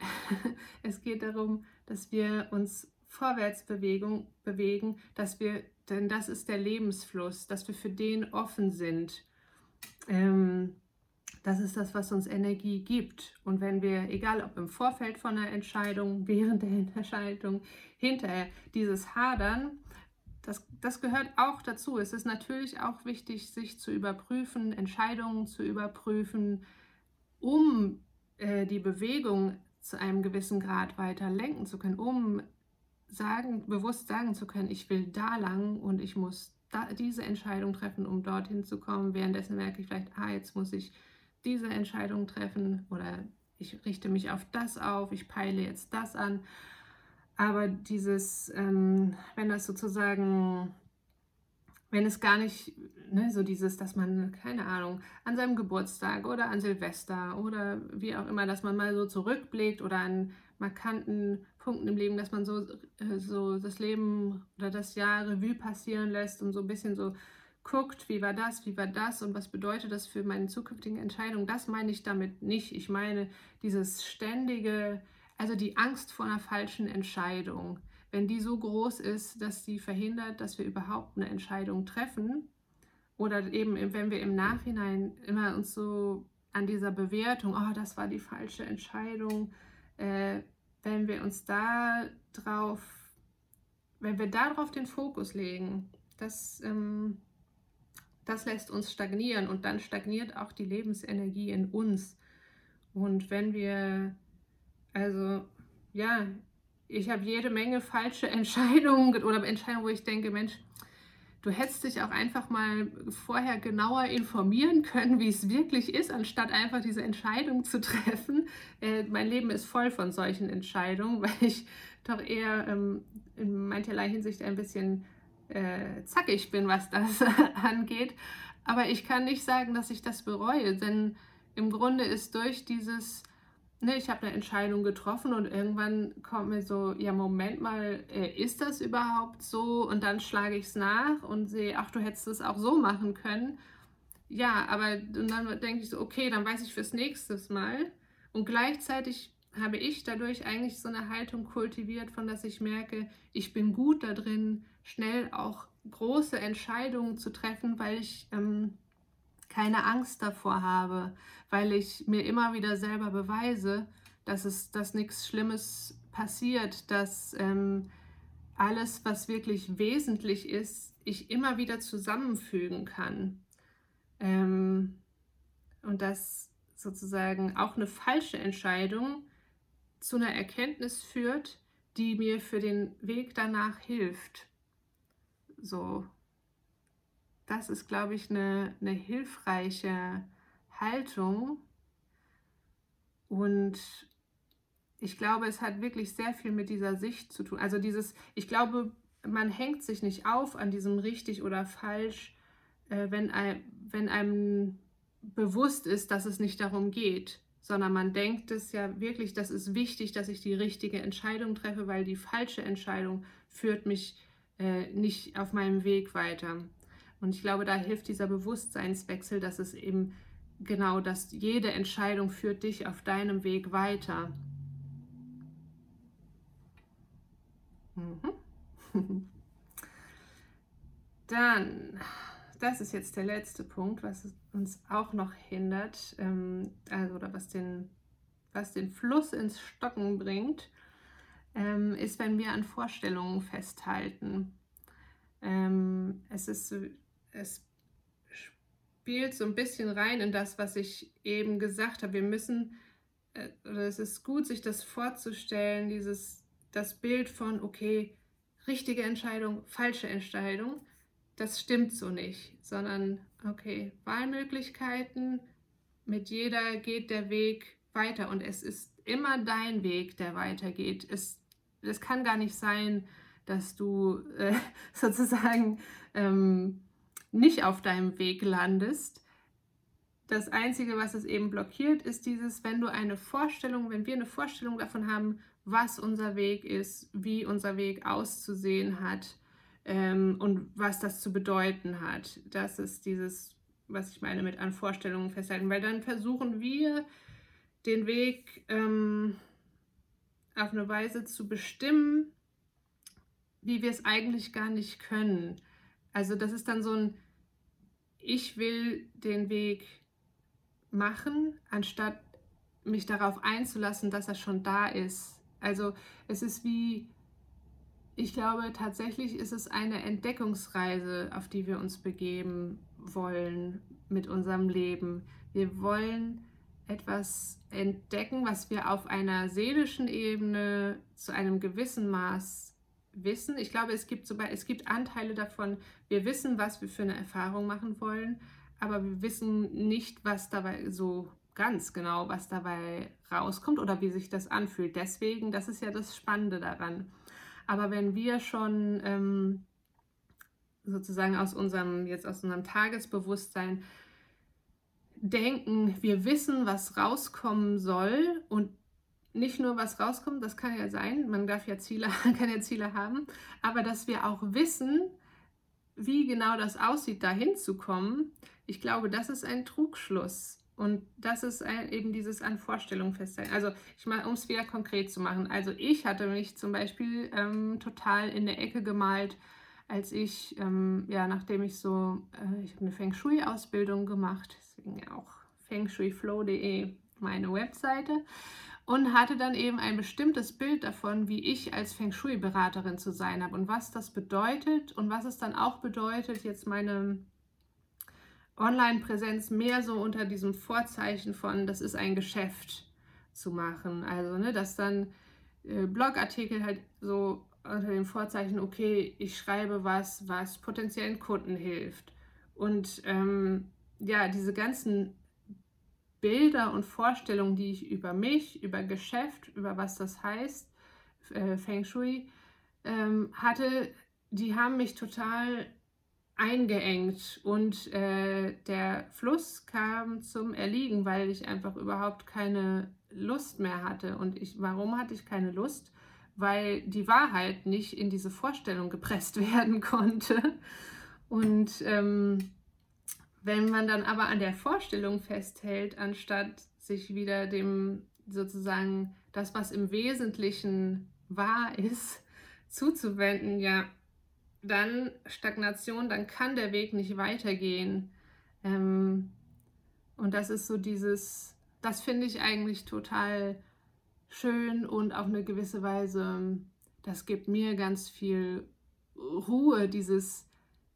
es geht darum, dass wir uns vorwärts bewegen, bewegen, dass wir, denn das ist der Lebensfluss, dass wir für den offen sind. Ähm, das ist das, was uns Energie gibt. Und wenn wir, egal ob im Vorfeld von einer Entscheidung, während der Entscheidung, hinterher, dieses Hadern, das, das gehört auch dazu. Es ist natürlich auch wichtig, sich zu überprüfen, Entscheidungen zu überprüfen, um äh, die Bewegung zu einem gewissen Grad weiter lenken zu können, um sagen, bewusst sagen zu können, ich will da lang und ich muss da, diese Entscheidung treffen, um dorthin zu kommen. Währenddessen merke ich vielleicht, ah, jetzt muss ich diese Entscheidung treffen oder ich richte mich auf das auf, ich peile jetzt das an. Aber dieses, ähm, wenn das sozusagen, wenn es gar nicht, ne, so dieses, dass man, keine Ahnung, an seinem Geburtstag oder an Silvester oder wie auch immer, dass man mal so zurückblickt oder an markanten Punkten im Leben, dass man so, äh, so das Leben oder das Jahr Revue passieren lässt und so ein bisschen so guckt, wie war das, wie war das und was bedeutet das für meine zukünftigen Entscheidungen. Das meine ich damit nicht. Ich meine dieses ständige, also die Angst vor einer falschen Entscheidung. Wenn die so groß ist, dass sie verhindert, dass wir überhaupt eine Entscheidung treffen, oder eben, wenn wir im Nachhinein immer uns so an dieser Bewertung, oh, das war die falsche Entscheidung, äh, wenn wir uns da drauf, wenn wir darauf den Fokus legen, das, ähm, das lässt uns stagnieren und dann stagniert auch die Lebensenergie in uns. Und wenn wir, also ja, ich habe jede Menge falsche Entscheidungen oder Entscheidungen, wo ich denke, Mensch, Du hättest dich auch einfach mal vorher genauer informieren können, wie es wirklich ist, anstatt einfach diese Entscheidung zu treffen. Äh, mein Leben ist voll von solchen Entscheidungen, weil ich doch eher ähm, in mancherlei Hinsicht ein bisschen äh, zackig bin, was das angeht. Aber ich kann nicht sagen, dass ich das bereue, denn im Grunde ist durch dieses ne, ich habe eine Entscheidung getroffen und irgendwann kommt mir so, ja, Moment mal, äh, ist das überhaupt so? Und dann schlage ich es nach und sehe, ach, du hättest es auch so machen können. Ja, aber und dann denke ich so, okay, dann weiß ich fürs nächste Mal. Und gleichzeitig habe ich dadurch eigentlich so eine Haltung kultiviert, von dass ich merke, ich bin gut da drin, schnell auch große Entscheidungen zu treffen, weil ich ähm, keine Angst davor habe, weil ich mir immer wieder selber beweise, dass es, dass nichts Schlimmes passiert, dass ähm, alles, was wirklich wesentlich ist, ich immer wieder zusammenfügen kann. Ähm, und dass sozusagen auch eine falsche Entscheidung zu einer Erkenntnis führt, die mir für den Weg danach hilft. So, das ist, glaube ich, eine, eine hilfreiche Haltung. Und ich glaube, es hat wirklich sehr viel mit dieser Sicht zu tun. Also dieses, ich glaube, man hängt sich nicht auf an diesem richtig oder falsch, äh, wenn, ein, wenn einem bewusst ist, dass es nicht darum geht, sondern man denkt es ja wirklich, das ist wichtig, dass ich die richtige Entscheidung treffe, weil die falsche Entscheidung führt mich äh, nicht auf meinem Weg weiter. Und ich glaube, da hilft dieser Bewusstseinswechsel, dass es eben genau, dass jede Entscheidung führt dich auf deinem Weg weiter. Mhm. Dann, das ist jetzt der letzte Punkt, was uns auch noch hindert, ähm, also oder was den, was den Fluss ins Stocken bringt, ähm, ist, wenn wir an Vorstellungen festhalten. Ähm, es ist, es spielt so ein bisschen rein in das, was ich eben gesagt habe. Wir müssen, äh, oder es ist gut, sich das vorzustellen, dieses das Bild von, okay, richtige Entscheidung, falsche Entscheidung, das stimmt so nicht, sondern, okay, Wahlmöglichkeiten, mit jeder geht der Weg weiter und es ist immer dein Weg, der weitergeht. Es, es kann gar nicht sein, dass du äh, sozusagen ähm, nicht auf deinem Weg landest. Das Einzige, was es eben blockiert, ist dieses, wenn du eine Vorstellung, wenn wir eine Vorstellung davon haben, was unser Weg ist, wie unser Weg auszusehen hat ähm, und was das zu bedeuten hat. Das ist dieses, was ich meine mit an Vorstellungen festhalten, weil dann versuchen wir den Weg ähm, auf eine Weise zu bestimmen, wie wir es eigentlich gar nicht können. Also das ist dann so ein, ich will den Weg machen, anstatt mich darauf einzulassen, dass er schon da ist. Also es ist wie, ich glaube tatsächlich ist es eine Entdeckungsreise, auf die wir uns begeben wollen mit unserem Leben. Wir wollen etwas entdecken, was wir auf einer seelischen Ebene zu einem gewissen Maß wissen. Ich glaube, es gibt, sogar, es gibt Anteile davon, wir wissen, was wir für eine Erfahrung machen wollen, aber wir wissen nicht, was dabei so ganz genau, was dabei rauskommt oder wie sich das anfühlt. Deswegen, das ist ja das Spannende daran. Aber wenn wir schon ähm, sozusagen aus unserem, jetzt aus unserem Tagesbewusstsein denken, wir wissen, was rauskommen soll und nicht nur was rauskommt, das kann ja sein, man darf ja Ziele, kann ja Ziele haben, aber dass wir auch wissen, wie genau das aussieht, dahin zu kommen, ich glaube, das ist ein Trugschluss. Und das ist eben dieses an Vorstellungen festhalten. Also, ich mal, um es wieder konkret zu machen. Also, ich hatte mich zum Beispiel ähm, total in der Ecke gemalt, als ich, ähm, ja, nachdem ich so, äh, ich habe eine Feng Shui-Ausbildung gemacht, deswegen auch fengshuiflow.de meine Webseite und hatte dann eben ein bestimmtes Bild davon, wie ich als Feng Shui-Beraterin zu sein habe und was das bedeutet und was es dann auch bedeutet, jetzt meine Online-Präsenz mehr so unter diesem Vorzeichen von, das ist ein Geschäft zu machen. Also, ne, dass dann äh, Blogartikel halt so unter dem Vorzeichen, okay, ich schreibe was, was potenziellen Kunden hilft. Und ähm, ja, diese ganzen Bilder und Vorstellungen, die ich über mich, über Geschäft, über was das heißt, äh, Feng Shui, ähm, hatte, die haben mich total eingeengt und äh, der Fluss kam zum Erliegen, weil ich einfach überhaupt keine Lust mehr hatte. Und ich, warum hatte ich keine Lust? Weil die Wahrheit nicht in diese Vorstellung gepresst werden konnte. Und ähm, wenn man dann aber an der Vorstellung festhält, anstatt sich wieder dem sozusagen das, was im Wesentlichen wahr ist, zuzuwenden, ja, dann Stagnation, dann kann der Weg nicht weitergehen. Ähm, und das ist so dieses, das finde ich eigentlich total schön und auf eine gewisse Weise, das gibt mir ganz viel Ruhe, dieses,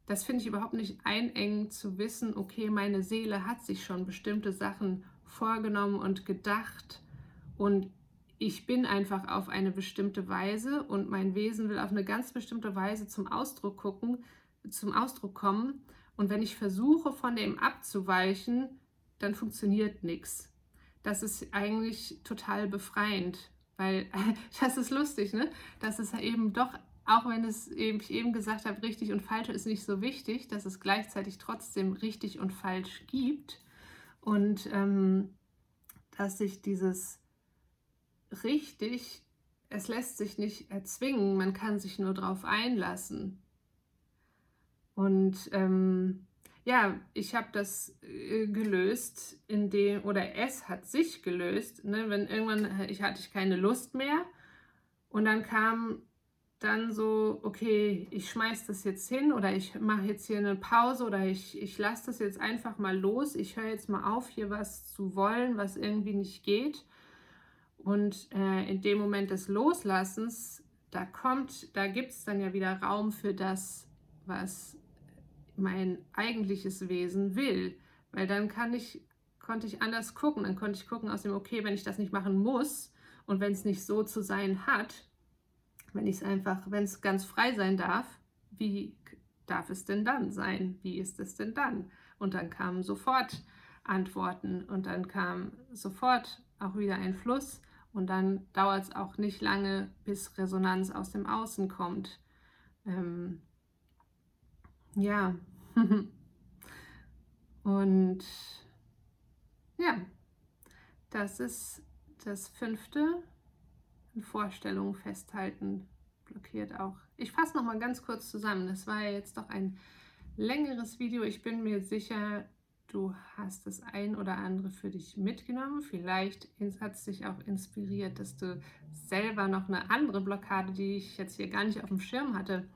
das finde ich überhaupt nicht einengend zu wissen, okay, meine Seele hat sich schon bestimmte Sachen vorgenommen und gedacht und ich bin einfach auf eine bestimmte Weise und mein Wesen will auf eine ganz bestimmte Weise zum Ausdruck gucken, zum Ausdruck kommen. Und wenn ich versuche, von dem abzuweichen, dann funktioniert nichts. Das ist eigentlich total befreiend, Weil das ist lustig, ne? Dass es eben doch, auch wenn es eben, ich eben gesagt habe, richtig und falsch ist nicht so wichtig, dass es gleichzeitig trotzdem richtig und falsch gibt. Und ähm, dass sich dieses richtig, es lässt sich nicht erzwingen, man kann sich nur darauf einlassen. Und ähm, ja, ich habe das äh, gelöst, indem, oder es hat sich gelöst, ne, wenn irgendwann äh, ich hatte ich keine Lust mehr und dann kam dann so, okay, ich schmeiß das jetzt hin oder ich mache jetzt hier eine Pause oder ich, ich lasse das jetzt einfach mal los, ich höre jetzt mal auf, hier was zu wollen, was irgendwie nicht geht. Und äh, in dem Moment des Loslassens, da kommt, da gibt es dann ja wieder Raum für das, was mein eigentliches Wesen will. Weil dann kann ich, konnte ich anders gucken. Dann konnte ich gucken aus dem, okay, wenn ich das nicht machen muss und wenn es nicht so zu sein hat, wenn ich es einfach, wenn es ganz frei sein darf, wie darf es denn dann sein? Wie ist es denn dann? Und dann kamen sofort Antworten und dann kam sofort auch wieder ein Fluss und dann dauert es auch nicht lange, bis Resonanz aus dem Außen kommt. Ähm, ja. Und ja, das ist das fünfte. Vorstellung festhalten blockiert auch. Ich fasse noch mal ganz kurz zusammen. Das war ja jetzt doch ein längeres Video. Ich bin mir sicher, du hast das ein oder andere für dich mitgenommen. Vielleicht hat es dich auch inspiriert, dass du selber noch eine andere Blockade, die ich jetzt hier gar nicht auf dem Schirm hatte,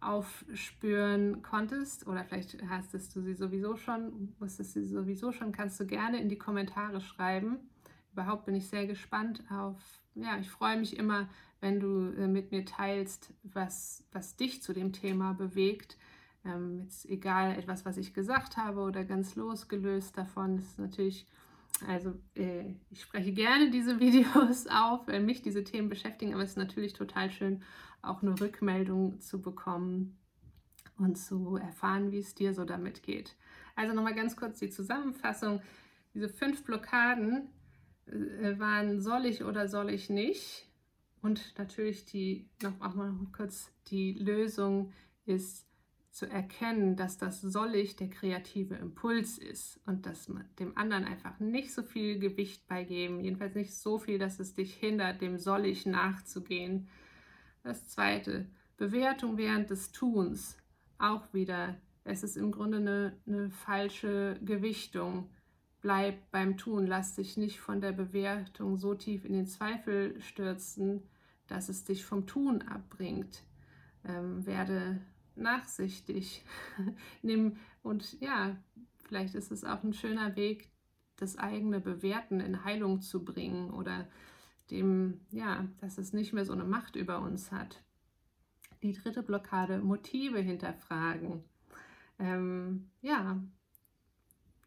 aufspüren konntest oder vielleicht hast du sie sowieso schon, wusstest sie sowieso schon, kannst du gerne in die Kommentare schreiben. Überhaupt bin ich sehr gespannt auf, ja, ich freue mich immer, wenn du äh, mit mir teilst, was, was dich zu dem Thema bewegt. Ähm, jetzt egal etwas, was ich gesagt habe oder ganz losgelöst davon, ist natürlich also äh, ich spreche gerne diese Videos auf, weil mich diese Themen beschäftigen, aber es ist natürlich total schön, auch eine Rückmeldung zu bekommen und zu erfahren, wie es dir so damit geht. Also nochmal ganz kurz die Zusammenfassung. Diese fünf Blockaden waren soll ich oder soll ich nicht? Und natürlich die, noch mal kurz, die Lösung ist, zu erkennen, dass das soll ich der kreative Impuls ist und dass man dem anderen einfach nicht so viel Gewicht beigeben, jedenfalls nicht so viel, dass es dich hindert, dem soll ich nachzugehen. Das zweite, Bewertung während des Tuns, auch wieder, es ist im Grunde eine, eine falsche Gewichtung. Bleib beim Tun, lass dich nicht von der Bewertung so tief in den Zweifel stürzen, dass es dich vom Tun abbringt. Ähm, werde nachsichtig. Nimm und ja, vielleicht ist es auch ein schöner Weg, das eigene Bewerten in Heilung zu bringen oder dem, ja, dass es nicht mehr so eine Macht über uns hat. Die dritte Blockade, Motive hinterfragen. Ähm, ja,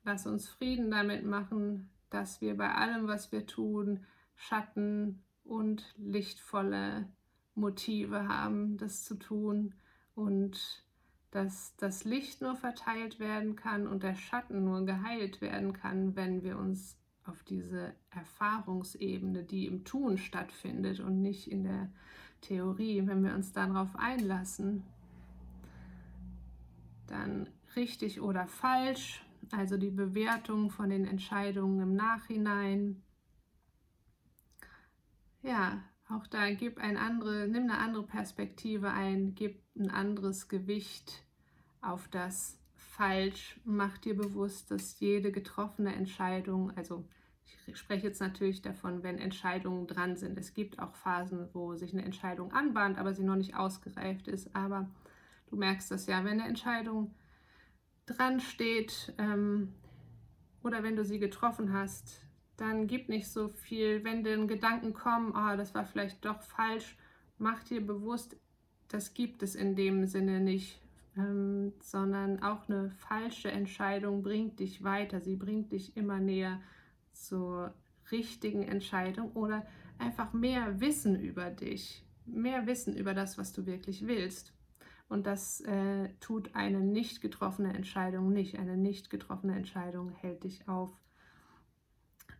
lass uns Frieden damit machen, dass wir bei allem, was wir tun, Schatten und lichtvolle Motive haben, das zu tun. Und dass das Licht nur verteilt werden kann und der Schatten nur geheilt werden kann, wenn wir uns auf diese Erfahrungsebene, die im Tun stattfindet und nicht in der Theorie, wenn wir uns darauf einlassen, dann richtig oder falsch, also die Bewertung von den Entscheidungen im Nachhinein. Ja, auch da gib ein andere, nimm eine andere Perspektive ein, gib ein anderes Gewicht auf das Falsch. Mach dir bewusst, dass jede getroffene Entscheidung, also ich spreche jetzt natürlich davon, wenn Entscheidungen dran sind. Es gibt auch Phasen, wo sich eine Entscheidung anbahnt, aber sie noch nicht ausgereift ist. Aber du merkst das ja, wenn eine Entscheidung dran steht ähm, oder wenn du sie getroffen hast, dann gib nicht so viel. Wenn denn Gedanken kommen, oh, das war vielleicht doch falsch, mach dir bewusst, das gibt es in dem Sinne nicht, ähm, sondern auch eine falsche Entscheidung bringt dich weiter. Sie bringt dich immer näher zur richtigen Entscheidung oder einfach mehr Wissen über dich, mehr Wissen über das, was du wirklich willst. Und das äh, tut eine nicht getroffene Entscheidung nicht. Eine nicht getroffene Entscheidung hält dich auf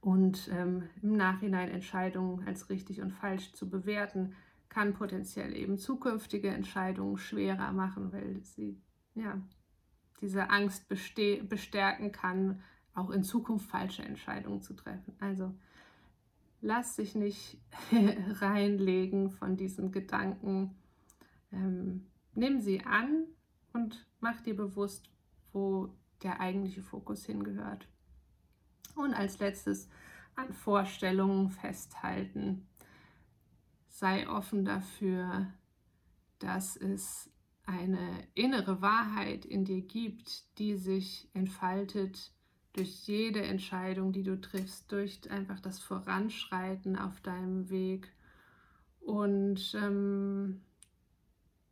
Und ähm, im Nachhinein Entscheidungen als richtig und falsch zu bewerten, kann potenziell eben zukünftige Entscheidungen schwerer machen, weil sie ja, diese Angst bestärken kann, auch in Zukunft falsche Entscheidungen zu treffen. Also lass dich nicht reinlegen von diesen Gedanken. Ähm, nimm sie an und mach dir bewusst, wo der eigentliche Fokus hingehört. Und als letztes an Vorstellungen festhalten. Sei offen dafür, dass es eine innere Wahrheit in dir gibt, die sich entfaltet durch jede Entscheidung, die du triffst, durch einfach das Voranschreiten auf deinem Weg. Und ähm,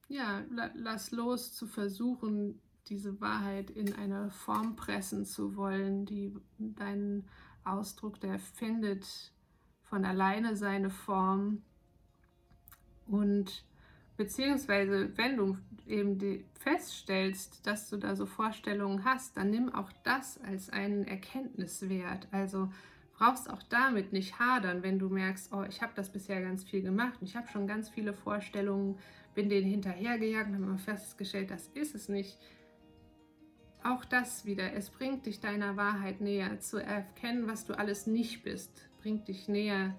ja, lass los zu versuchen, diese Wahrheit in eine Form pressen zu wollen, die deinen Ausdruck, der findet von alleine seine Form. Und beziehungsweise, wenn du eben feststellst, dass du da so Vorstellungen hast, dann nimm auch das als einen Erkenntniswert. Also brauchst auch damit nicht hadern, wenn du merkst, oh, ich habe das bisher ganz viel gemacht, ich habe schon ganz viele Vorstellungen, bin denen hinterhergejagt und habe festgestellt, das ist es nicht. Auch das wieder, es bringt dich deiner Wahrheit näher, zu erkennen, was du alles nicht bist, bringt dich näher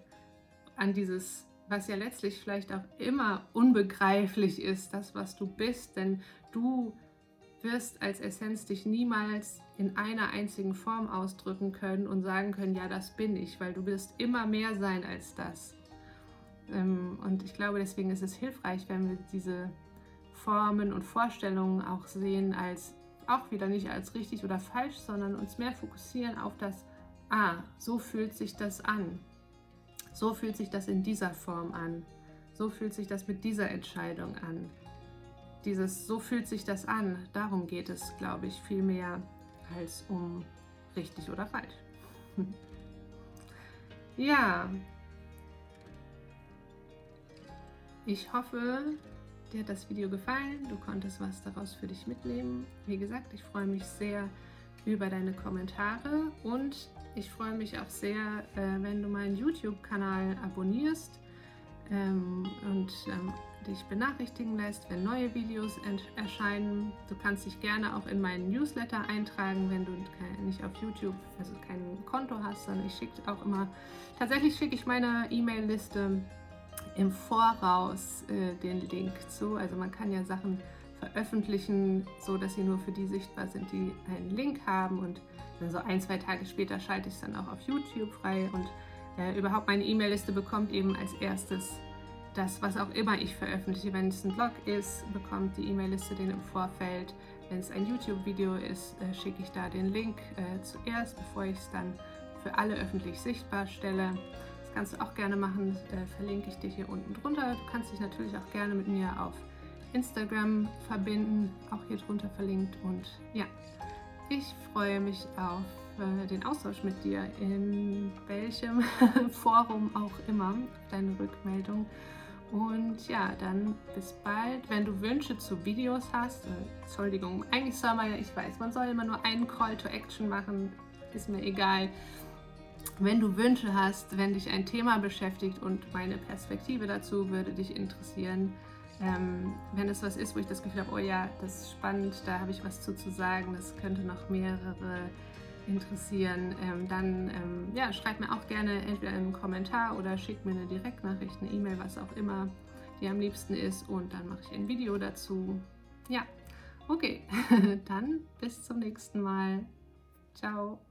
an dieses, was ja letztlich vielleicht auch immer unbegreiflich ist, das, was du bist, denn du wirst als Essenz dich niemals in einer einzigen Form ausdrücken können und sagen können, ja, das bin ich, weil du wirst immer mehr sein als das. Ähm, und ich glaube, deswegen ist es hilfreich, wenn wir diese Formen und Vorstellungen auch sehen als auch wieder nicht als richtig oder falsch, sondern uns mehr fokussieren auf das, ah, so fühlt sich das an. So fühlt sich das in dieser Form an. So fühlt sich das mit dieser Entscheidung an. Dieses, so fühlt sich das an, darum geht es, glaube ich, viel mehr als um richtig oder falsch. ja, ich hoffe, dir hat das Video gefallen, du konntest was daraus für dich mitnehmen. Wie gesagt, ich freue mich sehr über deine Kommentare und ich freue mich auch sehr, äh, wenn du meinen YouTube-Kanal abonnierst ähm, und ähm, dich benachrichtigen lässt, wenn neue Videos erscheinen. Du kannst dich gerne auch in meinen Newsletter eintragen, wenn du nicht auf YouTube, also kein Konto hast, sondern ich schicke auch immer, tatsächlich schicke ich meine E-Mail-Liste im Voraus äh, den Link zu. Also man kann ja Sachen veröffentlichen, so dass sie nur für die sichtbar sind, die einen Link haben und dann so ein, zwei Tage später schalte ich es dann auch auf YouTube frei und äh, überhaupt meine E-Mail-Liste bekommt eben als erstes das, was auch immer ich veröffentliche. Wenn es ein Blog ist, bekommt die E-Mail-Liste den im Vorfeld. Wenn es ein YouTube-Video ist, äh, schicke ich da den Link äh, zuerst, bevor ich es dann für alle öffentlich sichtbar stelle kannst du auch gerne machen, äh, verlinke ich dir hier unten drunter. Du kannst dich natürlich auch gerne mit mir auf Instagram verbinden, auch hier drunter verlinkt. Und ja, ich freue mich auf äh, den Austausch mit dir, in welchem Forum auch immer, deine Rückmeldung. Und ja, dann bis bald. Wenn du Wünsche zu Videos hast, äh, Entschuldigung, eigentlich soll man ja, ich weiß, man soll immer nur einen Call to Action machen, ist mir egal. Wenn du Wünsche hast, wenn dich ein Thema beschäftigt und meine Perspektive dazu würde dich interessieren, ähm, wenn es was ist, wo ich das Gefühl habe, oh ja, das ist spannend, da habe ich was zu, zu sagen, das könnte noch mehrere interessieren, ähm, dann ähm, ja, schreib mir auch gerne entweder einen Kommentar oder schick mir eine Direktnachricht, eine E-Mail, was auch immer dir am liebsten ist und dann mache ich ein Video dazu. Ja, okay, dann bis zum nächsten Mal. Ciao.